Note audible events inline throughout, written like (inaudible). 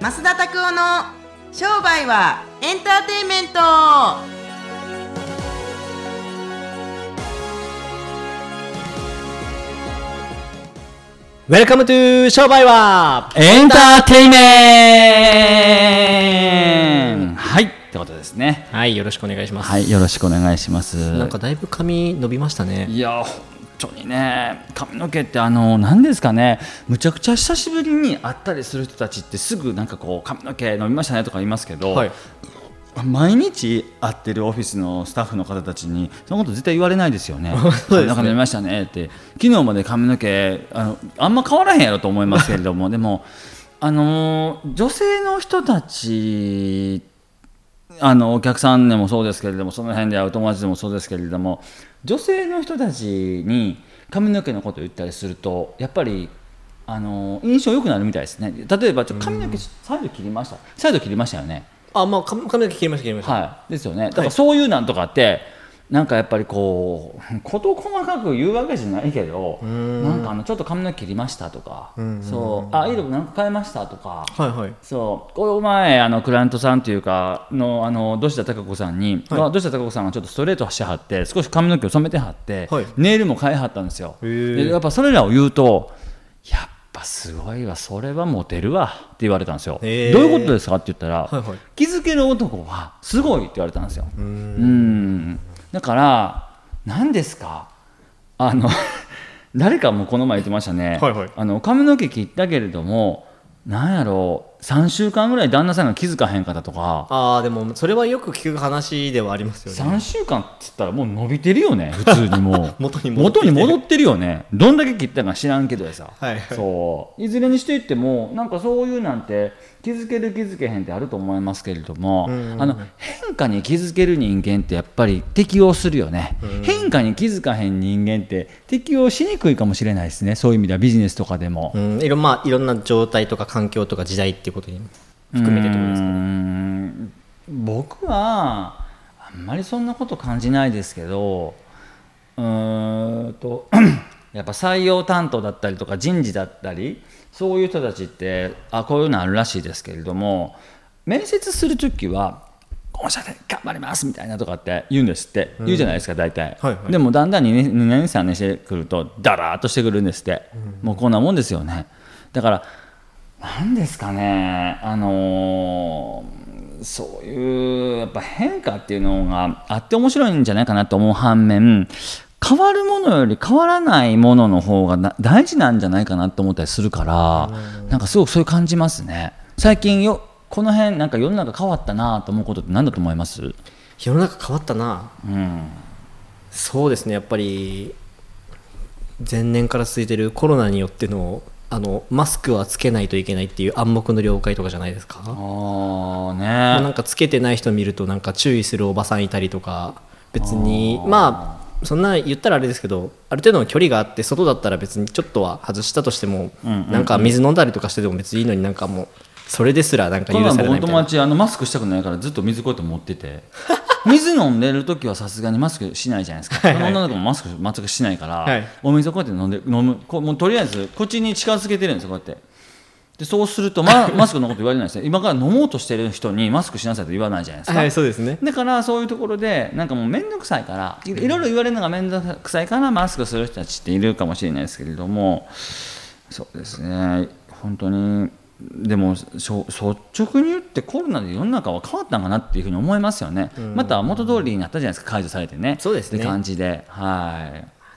増田拓夫の商売はエンターテインメント。 Welcome to 商売はエンターテイメンはいってことですね。はいよろしくお願いします。はいよろしくお願いします。なんかだいぶ髪伸びましたね。いや本当にね髪の毛ってあの何ですかねむちゃくちゃ久しぶりに会ったりする人たちってすぐなんかこう髪の毛伸びましたねとか言いますけど、はい。毎日会ってるオフィスのスタッフの方たちにそのこと絶対言われないですよね。(laughs) そうですね。髪ましたねって。昨日まで髪の毛あのあんま変わらへんやろと思いますけれどもでもあのー女性の人たちあのお客さんでもそうですけれどもその辺で会う友達でもそうですけれども女性の人たちに髪の毛のことを言ったりするとやっぱりあの印象良くなるみたいですね。例えばちょ髪の毛サイド切りました。サイド切りましたよね。あまあ髪髪の毛切りました切りました、はい、ですよね。だからそういうなんとかって、なんかやっぱりこう事細かく言うわけじゃないけどなんかあのちょっと髪の毛切りましたとかそうあ色なんか変えましたとかはいはい。そうこの前あのクライアントさんというかのあの土下座貴子さんに、はい。土下座貴子さんがちょっとストレートしてはって少し髪の毛を染めてはって、はい。ネイルも変えはったんですよ。でやっぱそれらを言うとやっぱすごいわそれはモテるわって言われたんですよ。どういうことですか？って言ったら、はいはい。気づける男はすごいって言われたんですよ。うんだから何ですか？あの (laughs) 誰かもこの前言ってましたね、はいはい。あの髪の毛切ったけれどもなんやろう3週間ぐらい旦那さんが気づかへんかったとか。ああでもそれはよく聞く話ではありますよね。3週間っつったらもう伸びてるよね。(laughs) 普通にもう。元に戻ってるよね。どんだけ切ったか知らんけどさ、はい。はいそう。いずれにしていってもなんかそういうなんて気づける気づけへんってあると思いますけれども、あの変化に気づける人間ってやっぱり適応するよね、変化に気づかへん人間って適応しにくいかもしれないですね。そういう意味ではビジネスとかでも。うん。いろ,、まあ、いろんな状態とか環境とか時代っていうことに含めてってことですね。ん。僕はあんまりそんなこと感じないですけどうーんと (clears throat) やっぱ採用担当だったりとか人事だったりそういう人たちってあこういうのあるらしいですけれども面接する時は「御社で頑張ります」みたいなとかって言うんですって、言うじゃないですか大体、はいはい。でもだんだん 2, 年2年3年してくるとダラーっとしてくるんですって、もうこんなもんですよね。だからなんですかね、あのーそういうやっぱ変化っていうのがあって面白いんじゃないかなと思う反面変わるものより変わらないものの方がな大事なんじゃないかなと思ったりするからなんかすごくそういう感じますね。最近よこの辺なんか世の中変わったなと思うことって何だと思います？世の中変わったな。うん。そうですね。やっぱり前年から続いてるコロナによってのあのマスクはつけないといけないっていう暗黙の了解とかじゃないですか？あね。なんかつけてない人見るとなんか注意するおばさんいたりとか別にまあそんな言ったらあれですけどある程度の距離があって外だったら別にちょっとは外したとしても、うんうんうん。なんか水飲んだりとかしてても別にいいのになんかもうそれですらなんか許されないみたいな友達あのマスクしたくないからずっと水こうやって持ってて水飲んでる時はさすがにマスクしないじゃないですか。はいはい。女の子もマスク全くしないから、はい。お水をこうやって飲んで飲むこうもうとりあえず口に近づけてるんですよこうやって。でそうすると、ま、(laughs) マスクのこと言われないですね。今から飲もうとしてる人にマスクしなさいと言わないじゃないですか、はいそうですね。だからそういうところでなんかもう面倒くさいからいいろいろ言われるのが面倒くさいからマスクする人たちっているかもしれないですけれどもそうですね。本当にでも率直に言ってコロナで世の中は変わったんかなっていうふうに思いますよね、また元通りになったじゃないですか解除されてね。そうですね。って感じで。は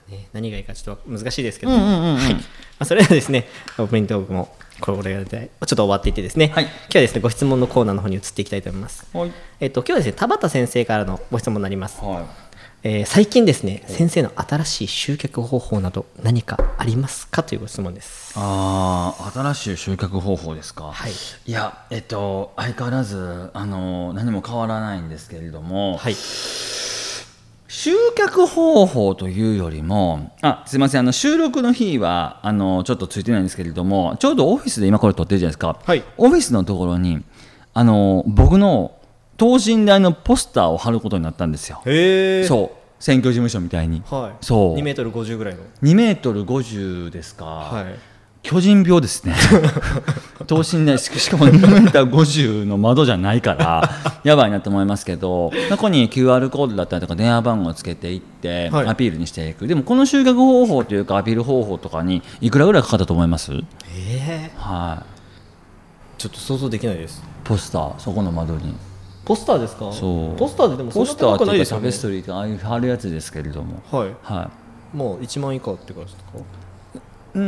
い。ね、何がいいかちょっと難しいですけど、はい。まあ、それではですねオープニングトークもこれでちょっと終わっていってですね、はい。今日はですねご質問のコーナーの方に移っていきたいと思います。はい。えっと、今日はですね田畑先生からのご質問になります、はいえー最近ですね先生の新しい集客方法など何かありますかというご質問です。ああ新しい集客方法ですか、はい。いやえっと相変わらずあの何も変わらないんですけれども、はい。集客方法というよりもあすいませんあの収録の日はあのちょっとついてないんですけれどもちょうどオフィスで今これ撮ってるじゃないですか、はい。オフィスのところにあの僕の等身大のポスターを貼ることになったんですよ。そう。選挙事務所みたいに、はい。そう。2メートル50ぐらいの。2メートル50ですか、はい。巨人病ですね。(laughs) 等身大ししかも2メーター50の窓じゃないから (laughs) やばいなと思いますけどここに QR コードだったりとか電話番号をつけていってはい。アピールにしていく、でもこの集客方法というかアピール方法とかにいくらぐらいかかったと思います？ええはい。ちょっと想像できないです。ポスターそこの窓にポスターですか？そう。ポスターででもポスターっていうかタペストリーとかああいう貼るやつですけれども。はい。はい。もう1万以下って感じですか？うー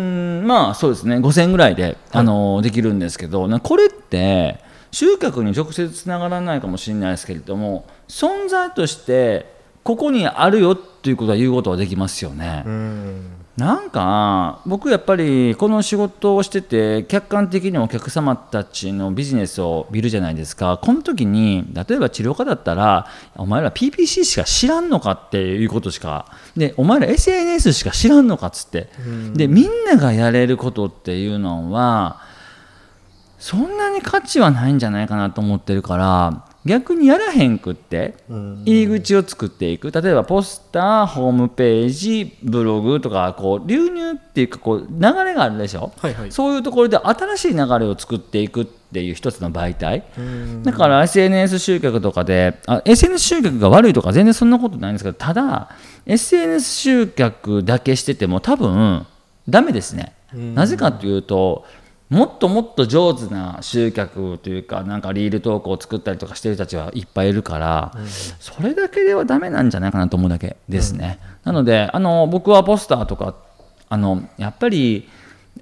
んまあそうですね。5000円ぐらいで、あのできるんですけどなこれって集客に直接つながらないかもしれないですけれども存在としてここにあるよっていうことは言うことはできますよね。うんなんか僕やっぱりこの仕事をしてて客観的にお客様たちのビジネスを見るじゃないですか。この時に例えば治療家だったらお前ら PPC しか知らんのかっていうことしかでお前ら SNS しか知らんのかっつって。でみんながやれることっていうのはそんなに価値はないんじゃないかなと思ってるから逆にやらへんくって入り口を作っていく。例えばポスターホームページブログとかこう流入っていうかこう流れがあるでしょ、はいはい。そういうところで新しい流れを作っていくっていう一つの媒体。だから SNS 集客とかであ SNS 集客が悪いとか全然そんなことないんですけどただ SNS 集客だけしてても多分ダメですね。なぜかというともっともっと上手な集客というかなんかリール投稿を作ったりとかしてる人たちはいっぱいいるから、それだけではダメなんじゃないかなと思うだけですね、なのであの僕はポスターとかあのやっぱり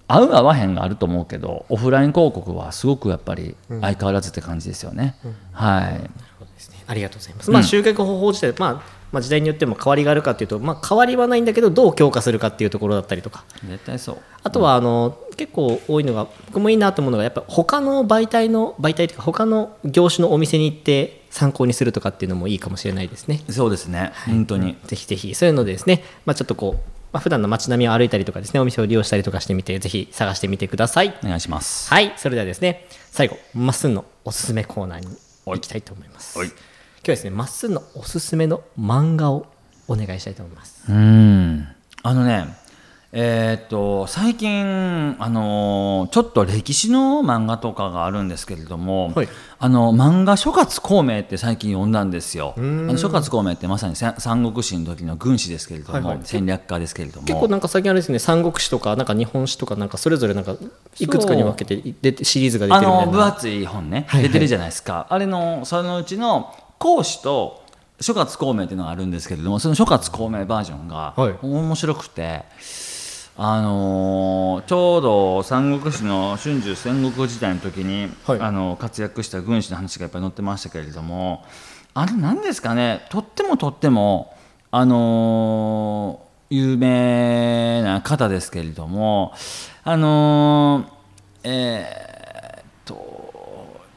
合う合わへんがあると思うけどオフライン広告はすごくやっぱり相変わらずって感じですよね、はい。そうですね。ありがとうございます、まあ集客方法自体、まあ、まあ時代によっても変わりがあるかっていうと、まあ、変わりはないんだけどどう強化するかっていうところだったりとか。絶対そう。あとはあの、結構多いのが僕もいいなと思うのがやっぱ他の媒体の媒体というか他の業種のお店に行って参考にするとかっていうのもいいかもしれないですね。そうですね、本当に。ぜひぜひ。そういうのでですね、まあ、ちょっとこう、まあ、普段の街並みを歩いたりとかですねお店を利用したりとかしてみてぜひ探してみてください。お願いします。はい。それではですね最後まっすんのおすすめコーナーに行きたいと思います。はい今日はですねまっすんのおすすめの漫画をお願いしたいと思います。うん。あのねえーっと最近、あのーちょっと歴史の漫画とかがあるんですけれども、はい。あの漫画諸葛孔明って最近読んだんですよ。あの諸葛孔明ってまさにさ三国志の時の軍師ですけれども、はい。はい戦略家ですけれども。結構なんか最近あれですね三国志とかなんか日本史とかなんかそれぞれなんかいくつかに分けて出てシリーズが出あてるみたいな。の分厚い本ね、はいはい。出てるじゃないですか。あれのそのうちの講師と諸葛孔明っていうのがあるんですけれどもその諸葛孔明バージョンがはい。面白くて、あのーちょうど三国志の春秋戦国時代の時に、はい。あの活躍した軍師の話がいっぱい載ってましたけれどもあれなんですかねとってもとってもあのー有名な方ですけれどもあのーえ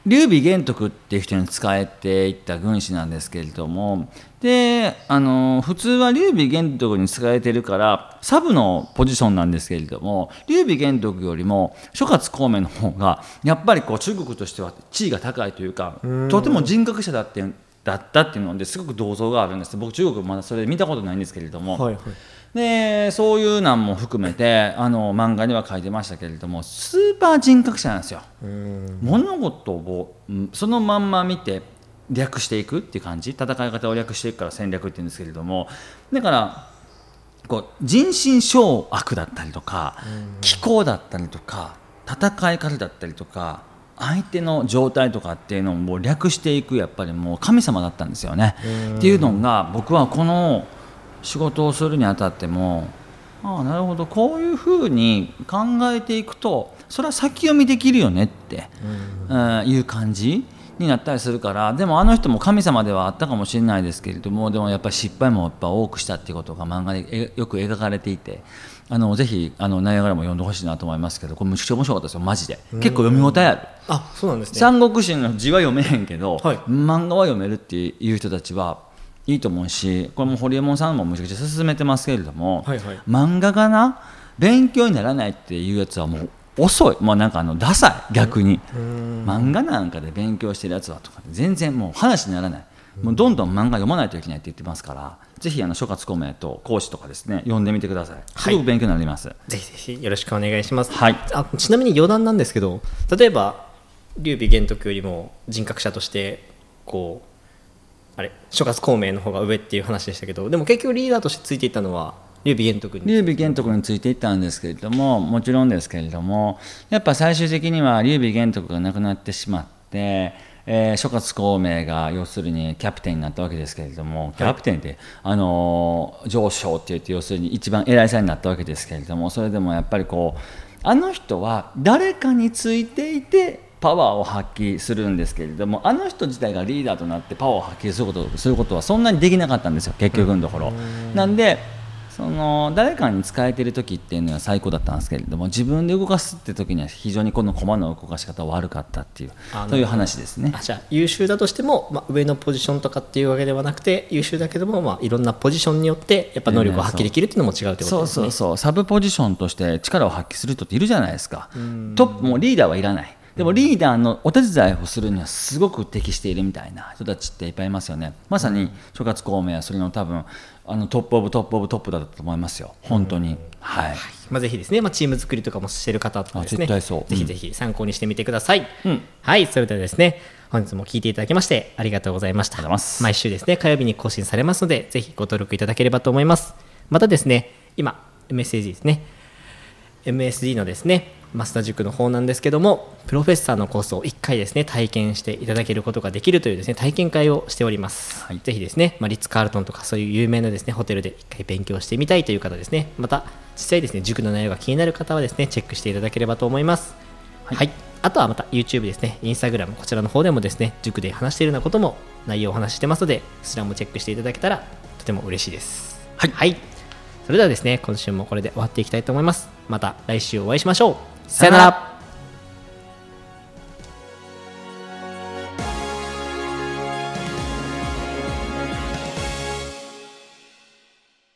劉備玄徳っていう人に仕えていった軍師なんですけれどもであの普通は劉備玄徳に仕えてるからサブのポジションなんですけれども劉備玄徳よりも諸葛孔明の方がやっぱりこう中国としては地位が高いというかとても人格者だってだったっていうのですごく銅像があるんです。僕中国まだそれ見たことないんですけれども、はいはいでそういうなんも含めてあの漫画には書いてましたけれどもスーパー人格者なんですよ。物事をうんそのまんま見て略していくっていう感じ？戦い方を略していくから戦略って言うんですけれどもだからこう人心掌握だったりとか気候だったりとか戦い方だったりとか相手の状態とかっていうのをもう略していくやっぱりもう神様だったんですよね。っていうのが僕はこの仕事をするにあたってもああなるほど。こういうふうに考えていくとそれは先読みできるよねって、うん。いう感じになったりするからでもあの人も神様ではあったかもしれないですけれどもでもやっぱり失敗もやっぱ多くしたっていうことが漫画でえよく描かれていてあのぜひあのナイアガラも読んでほしいなと思いますけどこれむちゃくちゃ面白かったですよ。マジで。結構読み応えある。あそうなんですね。三国志の字は読めへんけど、はい。漫画は読めるっていう人たちはいいと思うしこれも堀エモ門さんもむちゃくちゃ進めてますけれども、はいはい。漫画がな勉強にならないっていうやつはもう遅い。もうなんかあのダサい。逆に。漫画なんかで勉強してるやつはとか全然もう話にならない。もうどんどん漫画読まないといけないって言ってますからぜひあの諸葛孔明と講師とかですね読んでみてください。すごく勉強になります、ぜひぜひよろしくお願いします、はい。あちなみに余談なんですけど例えば劉備玄徳よりも人格者としてこうあれ諸葛孔明の方が上っていう話でしたけどでも結局リーダーとしてついていったのは劉備玄徳に劉備玄徳についていったんですけれどももちろんですけれどもやっぱ最終的には劉備玄徳が亡くなってしまって、えー諸葛孔明が要するにキャプテンになったわけですけれどもキャプテンって、あのー上昇って言って要するに一番偉いさんになったわけですけれどもそれでもやっぱりこうあの人は誰かについていてパワーを発揮するんですけれどもあの人自体がリーダーとなってパワーを発揮することすることはそんなにできなかったんですよ結局のところ。なんでその誰かに使えてる時っていうのは最高だったんですけれども自分で動かすって時には非常にこの駒の動かし方は悪かったっていうあそういう話ですね。あ。じゃあ優秀だとしても、まあ、上のポジションとかっていうわけではなくて優秀だけども、まあ、いろんなポジションによってやっぱ能力を発揮できるっていうのも違うってことそうですね。そうそうサブポジションとして力を発揮する人っているじゃないですか。トップもうリーダーはいらないでもリーダーのお手伝いをするにはすごく適しているみたいな人たちっていっぱいいますよね。まさに諸葛孔明はそれの多分あのトップ of top of top だったと思いますよ。本当に。はい。まあ、ぜひですね、まあ、チーム作りとかもしてる方とかですね。あ絶対そうぜひぜひ参考にしてみてください、うん。はい。それではですね本日も聞いていただきましてありがとうございました。ありがとうございます。毎週ですね火曜日に更新されますのでぜひご登録いただければと思います。またですね今 MSAG ですね。MSD のですね増田塾の方なんですけどもプロフェッサーのコースを1回ですね体験していただけることができるというですね体験会をしております、はい。ぜひですね、まあ、リッツ・カールトンとかそういう有名なですねホテルで1回勉強してみたいという方ですねまた実際ですね塾の内容が気になる方はですねチェックしていただければと思います。はい、あとはまた YouTube ですね Instagram こちらの方でもですね塾で話しているようなことも内容をお話ししてますのでそちらもチェックしていただけたらとても嬉しいです。はい、それではですね今週もこれで終わっていきたいと思います。また来週お会いしましょうさよなら